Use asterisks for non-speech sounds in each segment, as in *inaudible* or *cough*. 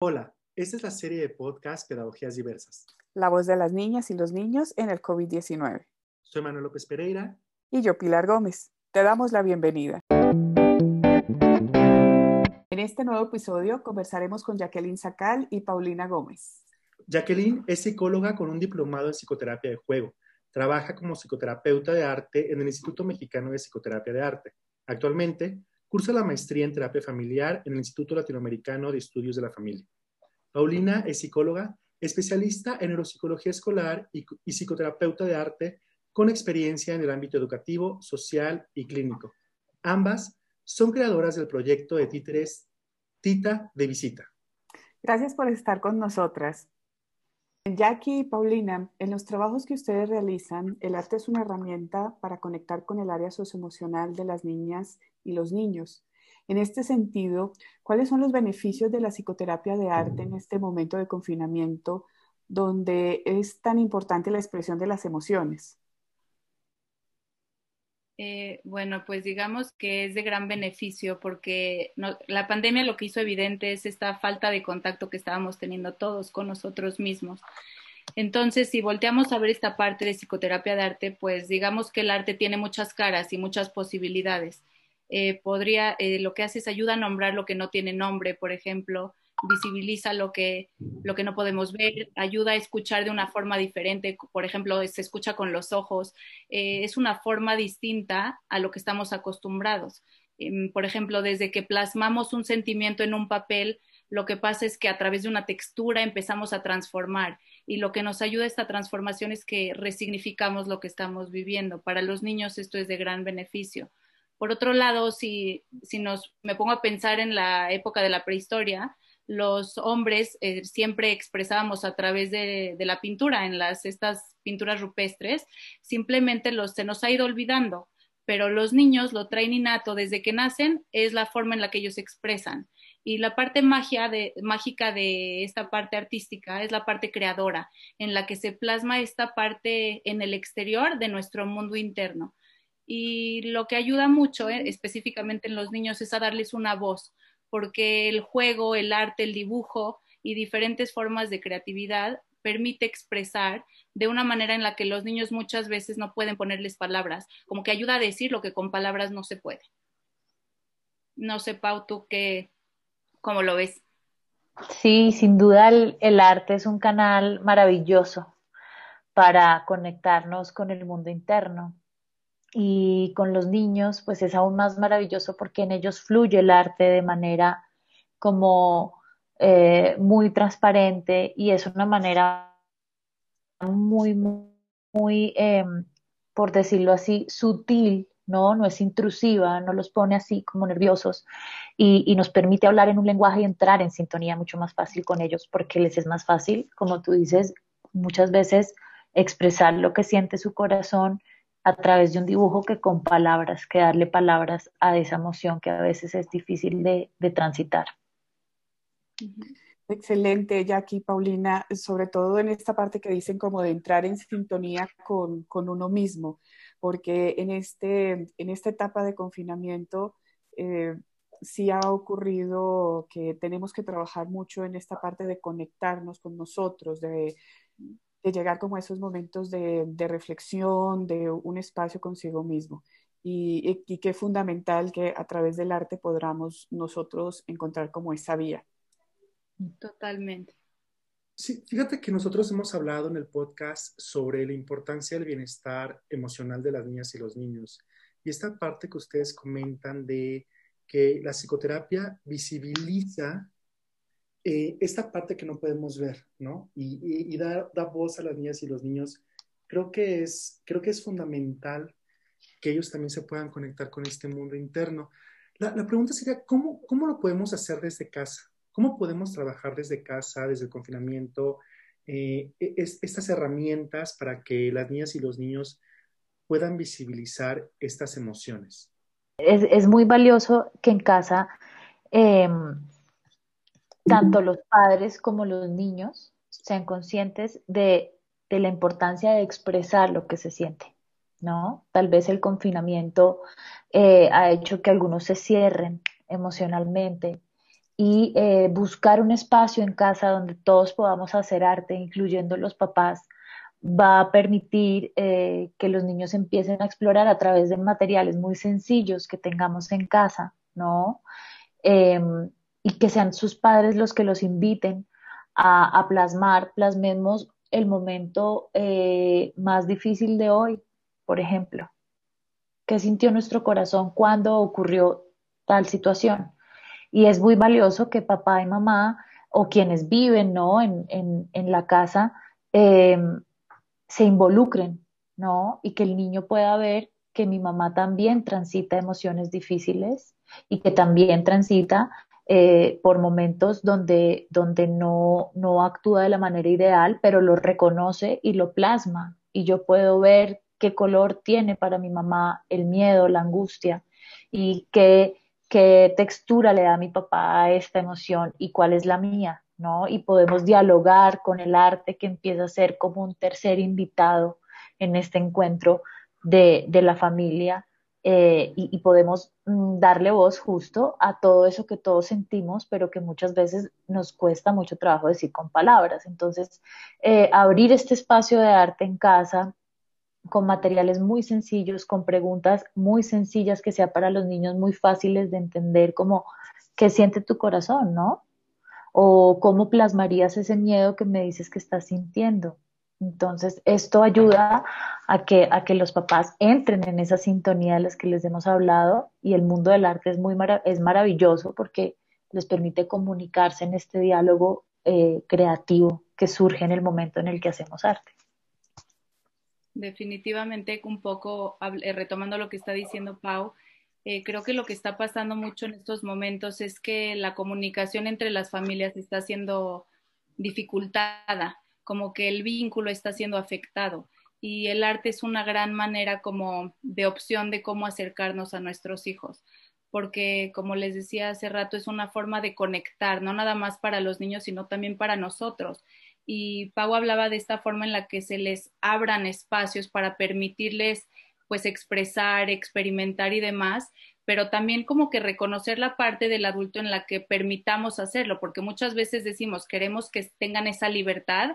Hola, esta es la serie de podcast Pedagogías Diversas. La voz de las niñas y los niños en el COVID-19. Soy Manuel López Pereira. Y yo, Pilar Gómez. Te damos la bienvenida. En este nuevo episodio conversaremos con Jacqueline Sacal y Paulina Gómez. Jacqueline es psicóloga con un diplomado en psicoterapia de juego. Trabaja como psicoterapeuta de arte en el Instituto Mexicano de Psicoterapia de Arte. Actualmente cursa la maestría en terapia familiar en el Instituto Latinoamericano de Estudios de la Familia. Paulina es psicóloga, especialista en neuropsicología escolar y, psicoterapeuta de arte con experiencia en el ámbito educativo, social y clínico. Ambas son creadoras del proyecto de títeres Tita de Visita. Gracias por estar con nosotras. Jackie y Paulina, en los trabajos que ustedes realizan, el arte es una herramienta para conectar con el área socioemocional de las niñas y los niños. En este sentido, ¿cuáles son los beneficios de la psicoterapia de arte en este momento de confinamiento donde es tan importante la expresión de las emociones? Eh, bueno, pues digamos que es de gran beneficio porque la pandemia lo que hizo evidente es esta falta de contacto que estábamos teniendo todos con nosotros mismos. Entonces, si volteamos a ver esta parte de psicoterapia de arte, pues digamos que el arte tiene muchas caras y muchas posibilidades. Eh, podría, eh, lo que hace es ayuda a nombrar lo que no tiene nombre, por ejemplo, visibiliza lo que, lo que no podemos ver, ayuda a escuchar de una forma diferente, por ejemplo, se escucha con los ojos, eh, es una forma distinta a lo que estamos acostumbrados. Em, por ejemplo, desde que plasmamos un sentimiento en un papel, lo que pasa es que a través de una textura empezamos a transformar y lo que nos ayuda a esta transformación es que resignificamos lo que estamos viviendo. Para los niños esto es de gran beneficio. Por otro lado, si, si nos, me pongo a pensar en la época de la prehistoria, los hombres eh, siempre expresábamos a través de, la pintura, en las, estas pinturas rupestres, simplemente los, se nos ha ido olvidando, pero los niños lo traen innato desde que nacen, es la forma en la que ellos expresan. Y la parte magia de, mágica de esta parte artística es la parte creadora, en la que se plasma esta parte en el exterior de nuestro mundo interno. Y lo que ayuda mucho, eh, específicamente en los niños, es a darles una voz, porque el juego, el arte, el dibujo y diferentes formas de creatividad permite expresar de una manera en la que los niños muchas veces no pueden ponerles palabras, como que ayuda a decir lo que con palabras no se puede. No sé, Pau, tú qué, cómo lo ves. Sí, sin duda el arte es un canal maravilloso para conectarnos con el mundo interno y con los niños pues es aún más maravilloso porque en ellos fluye el arte de manera como eh, muy transparente y es una manera muy, muy, em, por decirlo así, sutil, ¿no? No es intrusiva, no los pone así como nerviosos y, y, nos permite hablar en un lenguaje y entrar en sintonía mucho más fácil con ellos porque les es más fácil, como tú dices, muchas veces expresar lo que siente su corazón a través de un dibujo que con palabras, que darle palabras a esa emoción que a veces es difícil de, transitar. Excelente, Jackie, Paulina, sobre todo en esta parte que dicen como de entrar en sintonía con, uno mismo, porque en, este, en esta etapa de confinamiento eh, sí ha ocurrido que tenemos que trabajar mucho en esta parte de conectarnos con nosotros, de de llegar como a esos momentos de, reflexión, de un espacio consigo mismo. Y, y, qué fundamental que a través del arte podamos nosotros encontrar como esa vía. Totalmente. Sí, fíjate que nosotros hemos hablado en el podcast sobre la importancia del bienestar emocional de las niñas y los niños. Y esta parte que ustedes comentan de que la psicoterapia visibiliza eh, esta parte que no podemos ver, ¿no? Y, dar, voz a las niñas y los niños, creo que, es, creo que es fundamental que ellos también se puedan conectar con este mundo interno. La, pregunta sería, ¿cómo, ¿cómo lo podemos hacer desde casa? ¿Cómo podemos trabajar desde casa, desde el confinamiento, eh, e, estas herramientas para que las niñas y los niños puedan visibilizar estas emociones? Es, es muy valioso que en casa eh, tanto los padres como los niños sean conscientes de, la importancia de expresar lo que se siente, ¿no? Tal vez el confinamiento eh, ha hecho que algunos se cierren emocionalmente y eh, buscar un espacio en casa donde todos podamos hacer arte, incluyendo los papás, va a permitir eh, que los niños empiecen a explorar a través de materiales muy sencillos que tengamos en casa, ¿no? Y que sean sus padres los que los inviten a, plasmar, plasmemos el momento eh, más difícil de hoy, por ejemplo. ¿Qué sintió nuestro corazón cuando ocurrió tal situación? Y es muy valioso que papá y mamá o quienes viven ¿no? en, en, la casa em, se involucren, ¿no? Y que el niño pueda ver que mi mamá también transita emociones difíciles y que también transita eh, por momentos donde, donde no, no actúa de la manera ideal, pero lo reconoce y lo plasma. Y yo puedo ver qué color tiene para mi mamá el miedo, la angustia y qué qué textura le da mi papá a esta emoción y cuál es la mía, ¿no? Y podemos dialogar con el arte que empieza a ser como un tercer invitado en este encuentro de, la familia eh, y, podemos mm, darle voz justo a todo eso que todos sentimos, pero que muchas veces nos cuesta mucho trabajo decir con palabras. Entonces, eh, abrir este espacio de arte en casa, con materiales muy sencillos, con preguntas muy sencillas que sea para los niños muy fáciles de entender, como qué siente tu corazón, ¿no? O cómo plasmarías ese miedo que me dices que estás sintiendo. Entonces, esto ayuda a que, a que los papás entren en esa sintonía de las que les hemos hablado y el mundo del arte es, muy es maravilloso porque les permite comunicarse en este diálogo eh, creativo que surge en el momento en el que hacemos arte. Definitivamente un poco eh, retomando lo que está diciendo Pau, eh, creo que lo que está pasando mucho en estos momentos es que la comunicación entre las familias está siendo dificultada, como que el vínculo está siendo afectado. Y el arte es una gran manera como de opción de cómo acercarnos a nuestros hijos, porque como les decía hace rato es una forma de conectar, no nada más para los niños, sino también para nosotros. Y Pau hablaba de esta forma en la que se les abran espacios para permitirles pues expresar, experimentar y demás, pero también como que reconocer la parte del adulto en la que permitamos hacerlo, porque muchas veces decimos, queremos que tengan esa libertad,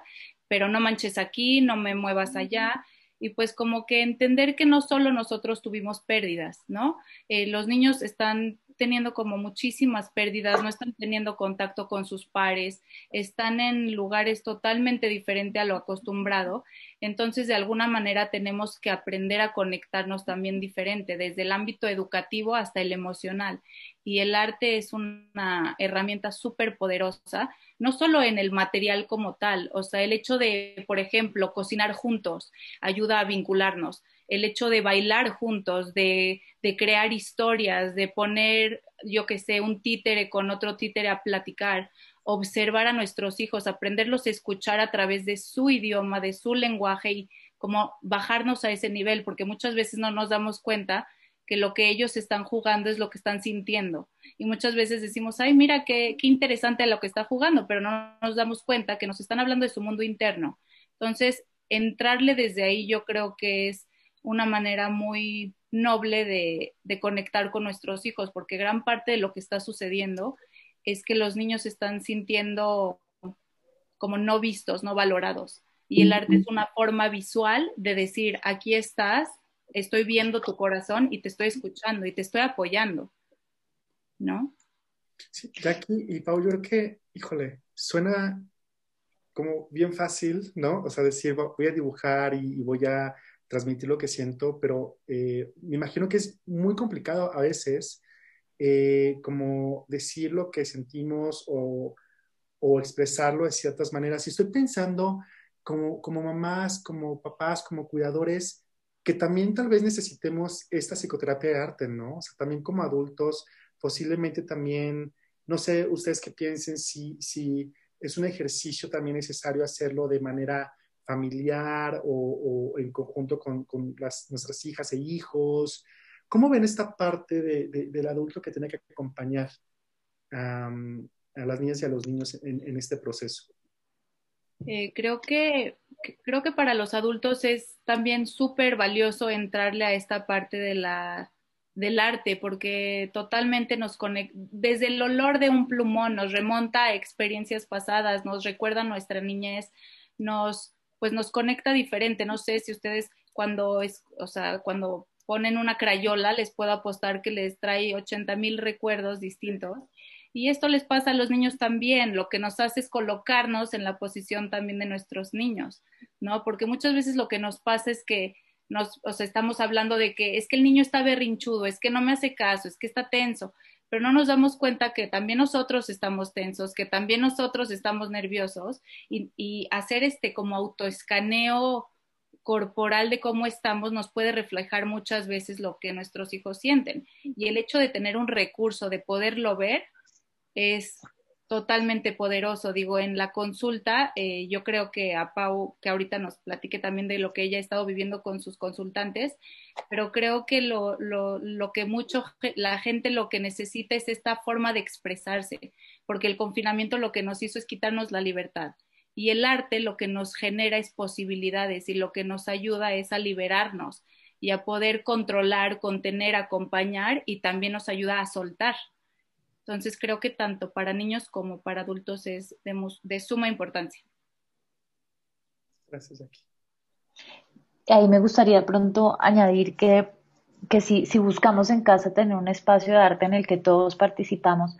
pero no manches aquí, no me muevas allá, y pues como que entender que no solo nosotros tuvimos pérdidas, ¿no? Eh, los niños están teniendo como muchísimas pérdidas, no están teniendo contacto con sus pares, están en lugares totalmente diferentes a lo acostumbrado. Entonces, de alguna manera tenemos que aprender a conectarnos también diferente, desde el ámbito educativo hasta el emocional. Y el arte es una herramienta súper poderosa, no solo en el material como tal, o sea, el hecho de, por ejemplo, cocinar juntos ayuda a vincularnos el hecho de bailar juntos, de, crear historias, de poner, yo que sé, un títere con otro títere a platicar, observar a nuestros hijos, aprenderlos a escuchar a través de su idioma, de su lenguaje y como bajarnos a ese nivel, porque muchas veces no nos damos cuenta que lo que ellos están jugando es lo que están sintiendo. Y muchas veces decimos, ay, mira qué, qué interesante lo que está jugando, pero no nos damos cuenta que nos están hablando de su mundo interno. Entonces, entrarle desde ahí yo creo que es una manera muy noble de, conectar con nuestros hijos, porque gran parte de lo que está sucediendo es que los niños están sintiendo como no vistos, no valorados. Y el arte es una forma visual de decir, aquí estás, estoy viendo tu corazón y te estoy escuchando y te estoy apoyando, ¿no? Sí, Jackie y Pau, yo creo que, híjole, suena como bien fácil, ¿no? O sea, decir, voy a dibujar y voy a transmitir lo que siento, pero eh, me imagino que es muy complicado a veces eh, como decir lo que sentimos o, expresarlo de ciertas maneras. Y estoy pensando como, como mamás, como papás, como cuidadores, que también tal vez necesitemos esta psicoterapia de arte, ¿no? O sea, también como adultos, posiblemente también, no sé, ustedes qué piensen si, si es un ejercicio también necesario hacerlo de manera familiar o, en conjunto con, nuestras hijas e hijos? ¿Cómo ven esta parte del adulto que tiene que acompañar a las niñas y a los niños en, este proceso? Eh, creo, que, creo que para los adultos es también súper valioso entrarle a esta parte de la del arte, porque totalmente nos conecta, desde el olor de un plumón nos remonta a experiencias pasadas, nos recuerda nuestra niñez, nos, pues nos conecta diferente. No sé si ustedes cuando es, o sea, cuando ponen una crayola, les puedo apostar que les trae 80 mil recuerdos distintos. Y esto les pasa a los niños también, lo que nos hace es colocarnos en la posición también de nuestros niños, ¿no? Porque muchas veces lo que nos pasa es que nos, o sea, estamos hablando de que es que el niño está berrinchudo, es que no me hace caso, es que está tenso, pero no nos damos cuenta que también nosotros estamos tensos, que también nosotros estamos nerviosos y, y hacer este como autoescaneo corporal de cómo estamos nos puede reflejar muchas veces lo que nuestros hijos sienten. Y el hecho de tener un recurso, de poderlo ver, es totalmente poderoso. Digo, en la consulta, eh, yo creo que a Pau, que ahorita nos platique también de lo que ella ha estado viviendo con sus consultantes, pero creo que lo, lo, lo que mucho la gente lo que necesita es esta forma de expresarse, porque el confinamiento lo que nos hizo es quitarnos la libertad. Y el arte lo que nos genera es posibilidades y lo que nos ayuda es a liberarnos y a poder controlar, contener, acompañar y también nos ayuda a soltar. Entonces creo que tanto para niños como para adultos es de, suma importancia. Gracias, Jackie. Ahí me gustaría pronto añadir que, que si, si, buscamos en casa tener un espacio de arte en el que todos participamos,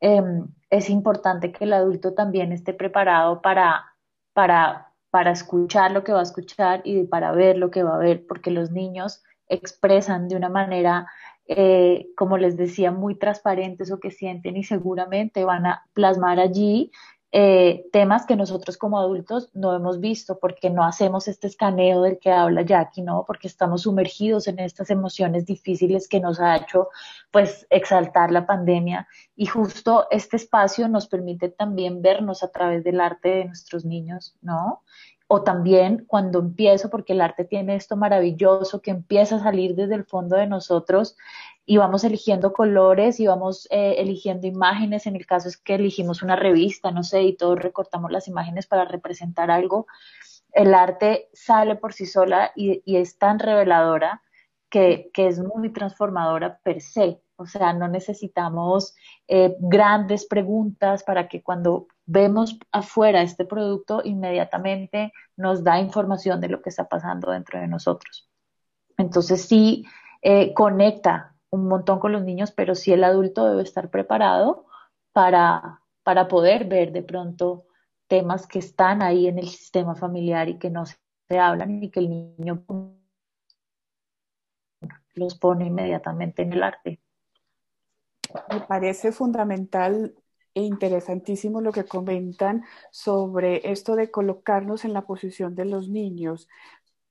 em, es importante que el adulto también esté preparado para, para, para escuchar lo que va a escuchar y para ver lo que va a ver, porque los niños expresan de una manera eh, como les decía, muy transparentes o que sienten y seguramente van a plasmar allí eh, temas que nosotros como adultos no hemos visto porque no hacemos este escaneo del que habla Jackie, ¿no? Porque estamos sumergidos en estas emociones difíciles que nos ha hecho pues exaltar la pandemia y justo este espacio nos permite también vernos a través del arte de nuestros niños, ¿no? O también cuando empiezo, porque el arte tiene esto maravilloso que empieza a salir desde el fondo de nosotros y vamos eligiendo colores y vamos eh, eligiendo imágenes. En el caso es que elegimos una revista, no sé, y todos recortamos las imágenes para representar algo. El arte sale por sí sola y, es tan reveladora que, que es muy transformadora per se. O sea, no necesitamos eh, grandes preguntas para que cuando vemos afuera este producto, inmediatamente nos da información de lo que está pasando dentro de nosotros. Entonces sí eh, conecta un montón con los niños, pero sí el adulto debe estar preparado para, para poder ver de pronto temas que están ahí en el sistema familiar y que no se hablan y que el niño los pone inmediatamente en el arte. Me parece fundamental e interesantísimo lo que comentan sobre esto de colocarnos en la posición de los niños,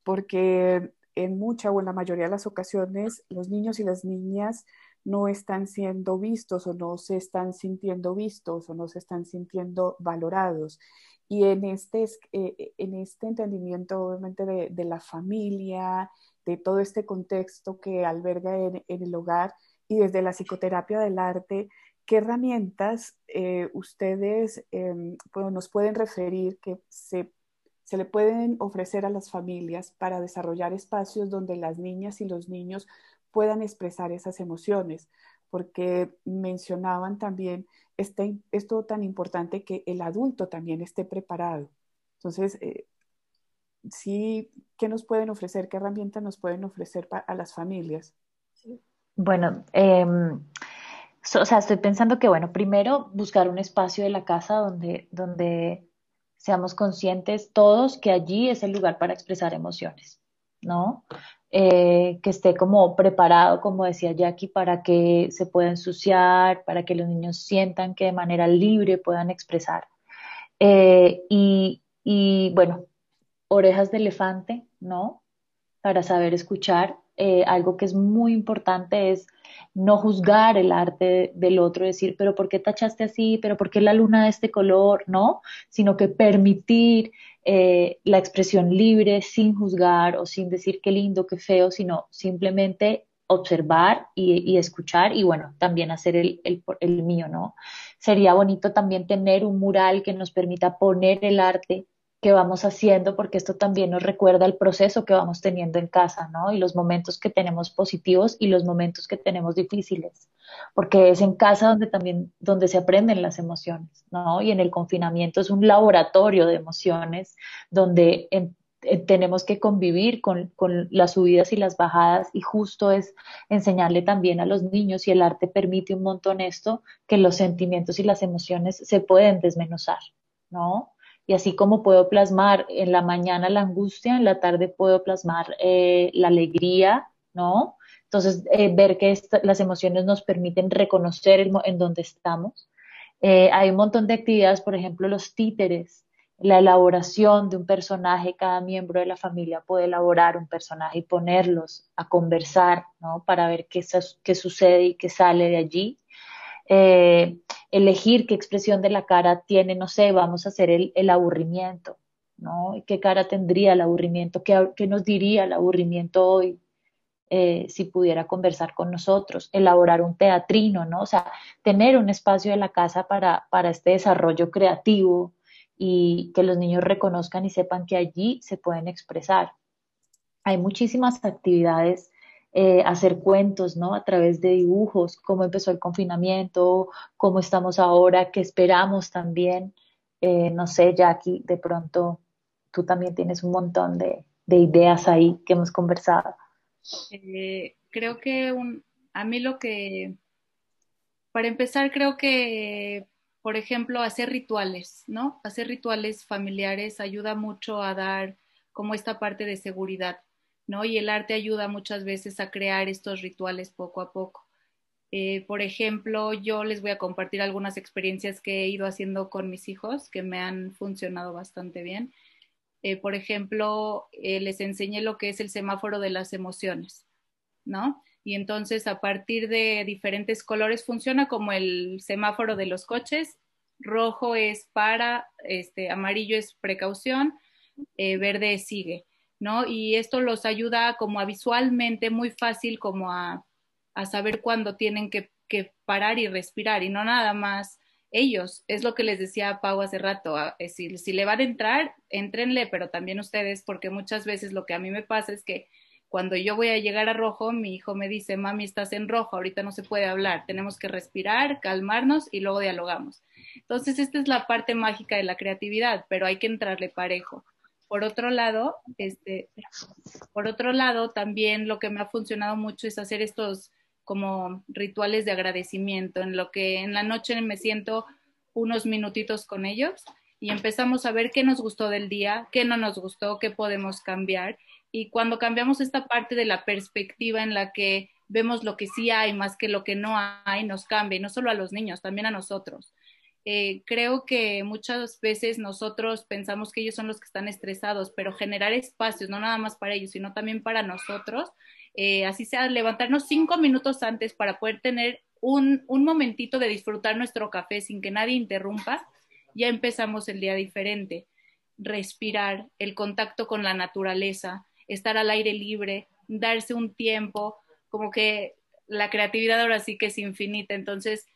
porque en mucha o en la mayoría de las ocasiones los niños y las niñas no están siendo vistos o no se están sintiendo vistos o no se están sintiendo valorados. Y en este, eh, en este entendimiento, obviamente, de, la familia, de todo este contexto que alberga en el hogar, y desde la psicoterapia del arte, ¿qué herramientas eh, ustedes em, nos pueden referir que se, se, le pueden ofrecer a las familias para desarrollar espacios donde las niñas y los niños puedan expresar esas emociones? Porque mencionaban también este, esto tan importante que el adulto también esté preparado. Entonces, eh, sí, ¿qué nos pueden ofrecer? ¿Qué herramientas nos pueden ofrecer a las familias? Bueno, em, o sea, estoy pensando que, bueno, primero buscar un espacio de la casa donde, donde seamos conscientes todos que allí es el lugar para expresar emociones, ¿no? Eh, que esté como preparado, como decía Jackie, para que se pueda ensuciar, para que los niños sientan que de manera libre puedan expresar. Eh, y, y bueno, orejas de elefante, ¿no? Para saber escuchar eh, algo que es muy importante es no juzgar el arte del otro, decir, pero ¿por qué tachaste así? ¿Pero por qué la luna de este color? No, sino que permitir eh, la expresión libre sin juzgar o sin decir qué lindo, qué feo, sino simplemente observar y, escuchar y bueno, también hacer el, el, el mío, ¿no? Sería bonito también tener un mural que nos permita poner el arte que vamos haciendo, porque esto también nos recuerda el proceso que vamos teniendo en casa, ¿no? Y los momentos que tenemos positivos y los momentos que tenemos difíciles, porque es en casa donde también, donde se aprenden las emociones, ¿no? Y en el confinamiento es un laboratorio de emociones donde tenemos que convivir con, con, las subidas y las bajadas y justo es enseñarle también a los niños y el arte permite un montón esto, que los sentimientos y las emociones se pueden desmenuzar, ¿no? Y así como puedo plasmar en la mañana la angustia, en la tarde puedo plasmar eh, la alegría, ¿no? Entonces, eh, ver que las emociones nos permiten reconocer en dónde estamos. Eh, hay un montón de actividades, por ejemplo, los títeres, la elaboración de un personaje, cada miembro de la familia puede elaborar un personaje y ponerlos a conversar, ¿no? Para ver qué, qué sucede y qué sale de allí. Eh, elegir qué expresión de la cara tiene, no sé, vamos a hacer el, aburrimiento, ¿no? ¿Qué cara tendría el aburrimiento? ¿Qué, nos diría el aburrimiento hoy? Eh, si pudiera conversar con nosotros, elaborar un teatrino, ¿no? O sea, tener un espacio de la casa para, para este desarrollo creativo y que los niños reconozcan y sepan que allí se pueden expresar. Hay muchísimas actividades eh, hacer cuentos, ¿no? A través de dibujos, cómo empezó el confinamiento, cómo estamos ahora, qué esperamos también. Eh, no sé, Jackie, de pronto tú también tienes un montón de, ideas ahí que hemos conversado. Eh, creo que a mí lo que, para empezar, creo que, por ejemplo, hacer rituales, ¿no? Hacer rituales familiares ayuda mucho a dar como esta parte de seguridad. ¿No? Y el arte ayuda muchas veces a crear estos rituales poco a poco. Eh, por ejemplo, yo les voy a compartir algunas experiencias que he ido haciendo con mis hijos que me han funcionado bastante bien. Eh, por ejemplo, eh, les enseñé lo que es el semáforo de las emociones, ¿no? Y entonces a partir de diferentes colores funciona como el semáforo de los coches. Rojo es para, este, amarillo es precaución, verde sigue. ¿No? Y esto los ayuda como a visualmente muy fácil como a, saber cuándo tienen que, parar y respirar y no nada más ellos. Es lo que les decía Pau hace rato, es decir, si le van a entrar, entrenle, pero también ustedes, porque muchas veces lo que a mí me pasa es que cuando yo voy a llegar a rojo, mi hijo me dice, mami, estás en rojo, ahorita no se puede hablar, tenemos que respirar, calmarnos y luego dialogamos. Entonces, esta es la parte mágica de la creatividad, pero hay que entrarle parejo. Por otro lado, este, por otro lado, también lo que me ha funcionado mucho es hacer estos como rituales de agradecimiento, en lo que en la noche me siento unos minutitos con ellos y empezamos a ver qué nos gustó del día, qué no nos gustó, qué podemos cambiar. Y cuando cambiamos esta parte de la perspectiva en la que vemos lo que sí hay más que lo que no hay, nos cambia, y no solo a los niños, también a nosotros. Eh, creo que muchas veces nosotros pensamos que ellos son los que están estresados, pero generar espacios, no nada más para ellos, sino también para nosotros, eh, así sea levantarnos cinco minutos antes para poder tener un, un momentito de disfrutar nuestro café sin que nadie interrumpa, ya empezamos el día diferente. Respirar, el contacto con la naturaleza, estar al aire libre, darse un tiempo, como que la creatividad ahora sí que es infinita. Entonces,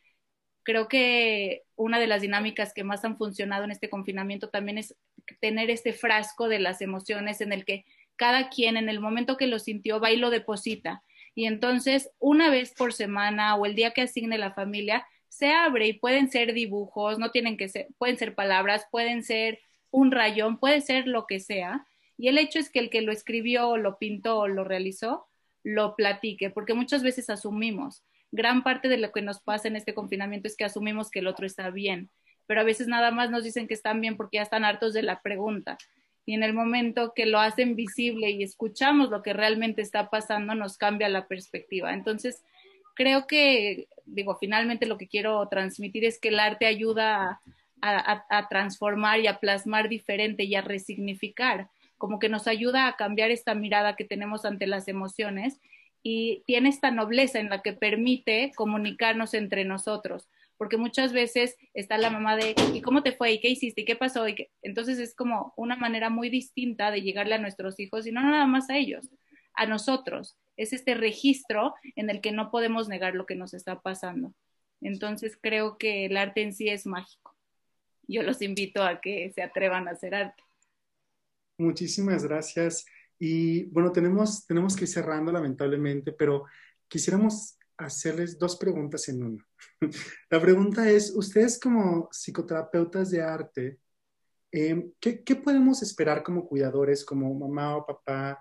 creo que una de las dinámicas que más han funcionado en este confinamiento también es tener este frasco de las emociones en el que cada quien en el momento que lo sintió va y lo deposita. Y entonces, una vez por semana o el día que asigne la familia, se abre y pueden ser dibujos, no tienen que ser, pueden ser palabras, pueden ser un rayón, puede ser lo que sea. Y el hecho es que el que lo escribió, lo pintó o lo realizó, lo platique, porque muchas veces asumimos gran parte de lo que nos pasa en este confinamiento es que asumimos que el otro está bien, pero a veces nada más nos dicen que están bien porque ya están hartos de la pregunta. Y en el momento que lo hacen visible y escuchamos lo que realmente está pasando, nos cambia la perspectiva. Entonces, creo que, digo, finalmente lo que quiero transmitir es que el arte ayuda a, transformar y a plasmar diferente y a resignificar, como que nos ayuda a cambiar esta mirada que tenemos ante las emociones y tiene esta nobleza en la que permite comunicarnos entre nosotros, porque muchas veces está la mamá de, ¿y cómo te fue? ¿Y qué hiciste? ¿Y qué pasó? ¿Y Entonces es como una manera muy distinta de llegarle a nuestros hijos y no nada más a ellos, a nosotros. Es este registro en el que no podemos negar lo que nos está pasando. Entonces creo que el arte en sí es mágico. Yo los invito a que se atrevan a hacer arte. Muchísimas gracias. Y bueno, tenemos, tenemos que ir cerrando lamentablemente, pero quisiéramos hacerles dos preguntas en una. *laughs* La pregunta es, ustedes como psicoterapeutas de arte, em, ¿qué, ¿qué, podemos esperar como cuidadores, como mamá o papá,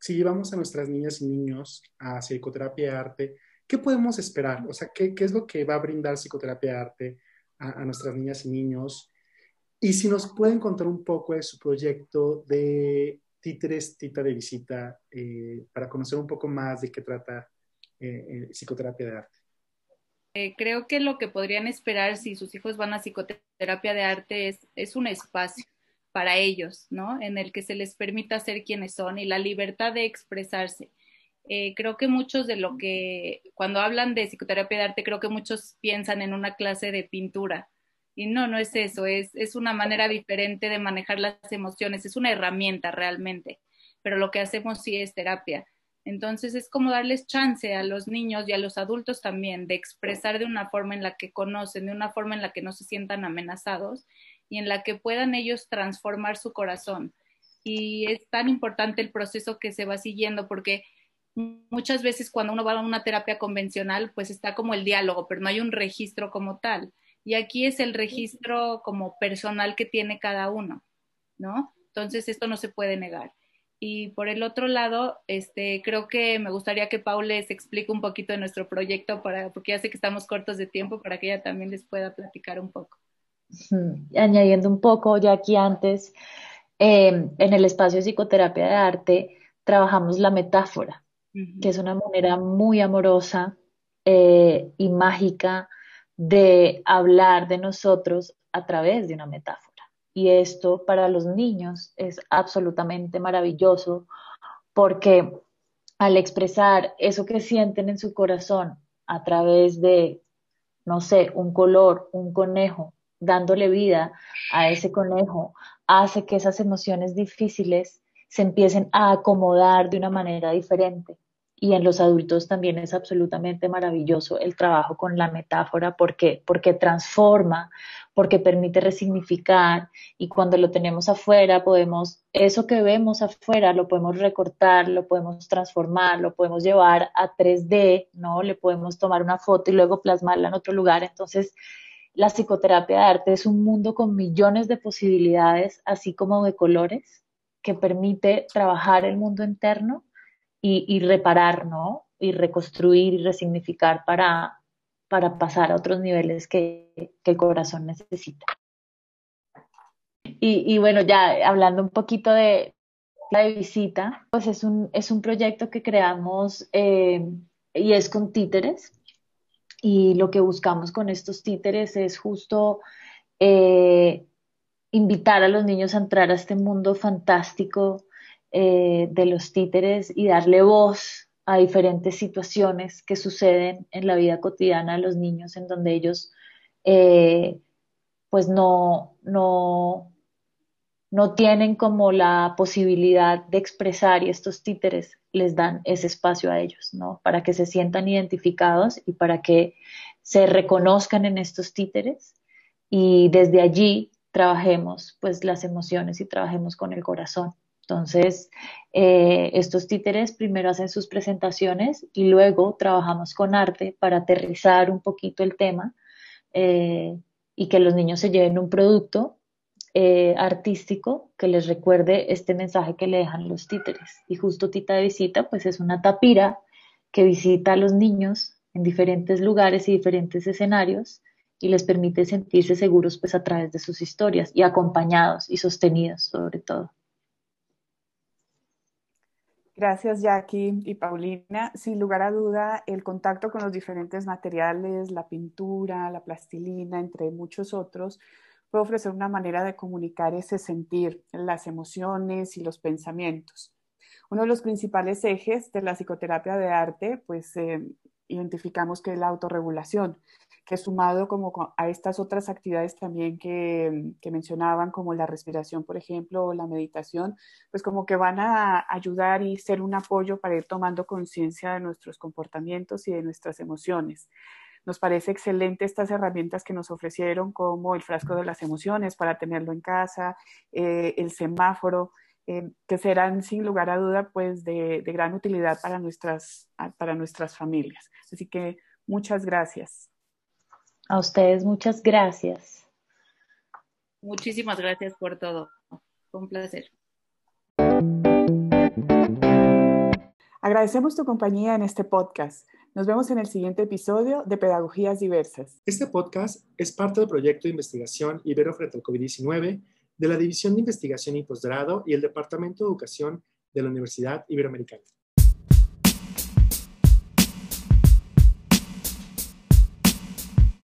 si llevamos a nuestras niñas y niños a psicoterapia de arte? ¿Qué podemos esperar? O sea, ¿qué, qué es lo que va a brindar psicoterapia de arte a, a nuestras niñas y niños? Y si nos pueden contar un poco de su proyecto de títeres, tita de visita, eh, para conocer un poco más de qué trata eh, eh, psicoterapia de arte. creo que lo que podrían esperar si sus hijos van a psicoterapia de arte es, es un espacio para ellos, ¿no? En el que se les permita ser quienes son y la libertad de expresarse. creo que muchos de lo que, cuando hablan de psicoterapia de arte, creo que muchos piensan en una clase de pintura, y no, no es eso, es, es una manera diferente de manejar las emociones, es una herramienta realmente, pero lo que hacemos sí es terapia. Entonces es como darles chance a los niños y a los adultos también de expresar de una forma en la que conocen, de una forma en la que no se sientan amenazados y en la que puedan ellos transformar su corazón. Y es tan importante el proceso que se va siguiendo porque muchas veces cuando uno va a una terapia convencional, pues está como el diálogo, pero no hay un registro como tal y aquí es el registro como personal que tiene cada uno, ¿no? Entonces esto no se puede negar. Y por el otro lado, este, creo que me gustaría que Paul les explique un poquito de nuestro proyecto, para, porque ya sé que estamos cortos de tiempo, para que ella también les pueda platicar un poco. Añadiendo un poco, ya aquí antes, em, en el espacio de psicoterapia de arte, trabajamos la metáfora, que es una manera muy amorosa eh, y mágica de hablar de nosotros a través de una metáfora. Y esto para los niños es absolutamente maravilloso porque al expresar eso que sienten en su corazón a través de, no sé, un color, un conejo, dándole vida a ese conejo, hace que esas emociones difíciles se empiecen a acomodar de una manera diferente y en los adultos también es absolutamente maravilloso el trabajo con la metáfora porque, porque transforma, porque permite resignificar y cuando lo tenemos afuera podemos, eso que vemos afuera lo podemos recortar, lo podemos transformar, lo podemos llevar a 3D, ¿no? Le podemos tomar una foto y luego plasmarla en otro lugar. Entonces, la psicoterapia de arte es un mundo con millones de posibilidades, así como de colores, que permite trabajar el mundo interno y, reparar, ¿no? Y reconstruir y resignificar para, para pasar a otros niveles que, el corazón necesita. Y, bueno, ya hablando un poquito de la visita, pues es un, es un proyecto que creamos eh, y es con títeres. Y lo que buscamos con estos títeres es justo eh, invitar a los niños a entrar a este mundo fantástico eh, de los títeres y darle voz a diferentes situaciones que suceden en la vida cotidiana de los niños, en donde ellos eh, pues no, no, no tienen como la posibilidad de expresar y estos títeres les dan ese espacio a ellos, ¿no? Para que se sientan identificados y para que se reconozcan en estos títeres y desde allí trabajemos pues las emociones y trabajemos con el corazón. Entonces, eh, estos títeres primero hacen sus presentaciones y luego trabajamos con arte para aterrizar un poquito el tema eh, y que los niños se lleven un producto eh, artístico que les recuerde este mensaje que le dejan los títeres. Y justo Tita de Visita, pues es una tapira que visita a los niños en diferentes lugares y diferentes escenarios y les permite sentirse seguros pues a través de sus historias y acompañados y sostenidos sobre todo. Gracias, Jackie y Paulina. Sin lugar a duda, el contacto con los diferentes materiales, la pintura, la plastilina, entre muchos otros, puede ofrecer una manera de comunicar ese sentir, las emociones y los pensamientos. Uno de los principales ejes de la psicoterapia de arte, pues eh, identificamos que es la autorregulación, sumado como a estas otras actividades también que, mencionaban, como la respiración, por ejemplo, o la meditación, pues como que van a ayudar y ser un apoyo para ir tomando conciencia de nuestros comportamientos y de nuestras emociones. Nos parece excelente estas herramientas que nos ofrecieron, como el frasco de las emociones para tenerlo en casa, eh, el semáforo, eh, que serán sin lugar a duda pues de, de, gran utilidad para nuestras, para nuestras familias. Así que muchas gracias. A ustedes muchas gracias. Muchísimas gracias por todo. Fue un placer. Agradecemos tu compañía en este podcast. Nos vemos en el siguiente episodio de Pedagogías Diversas. Este podcast es parte del proyecto de investigación Ibero frente al COVID-19 de la División de Investigación y Posgrado y el Departamento de Educación de la Universidad Iberoamericana.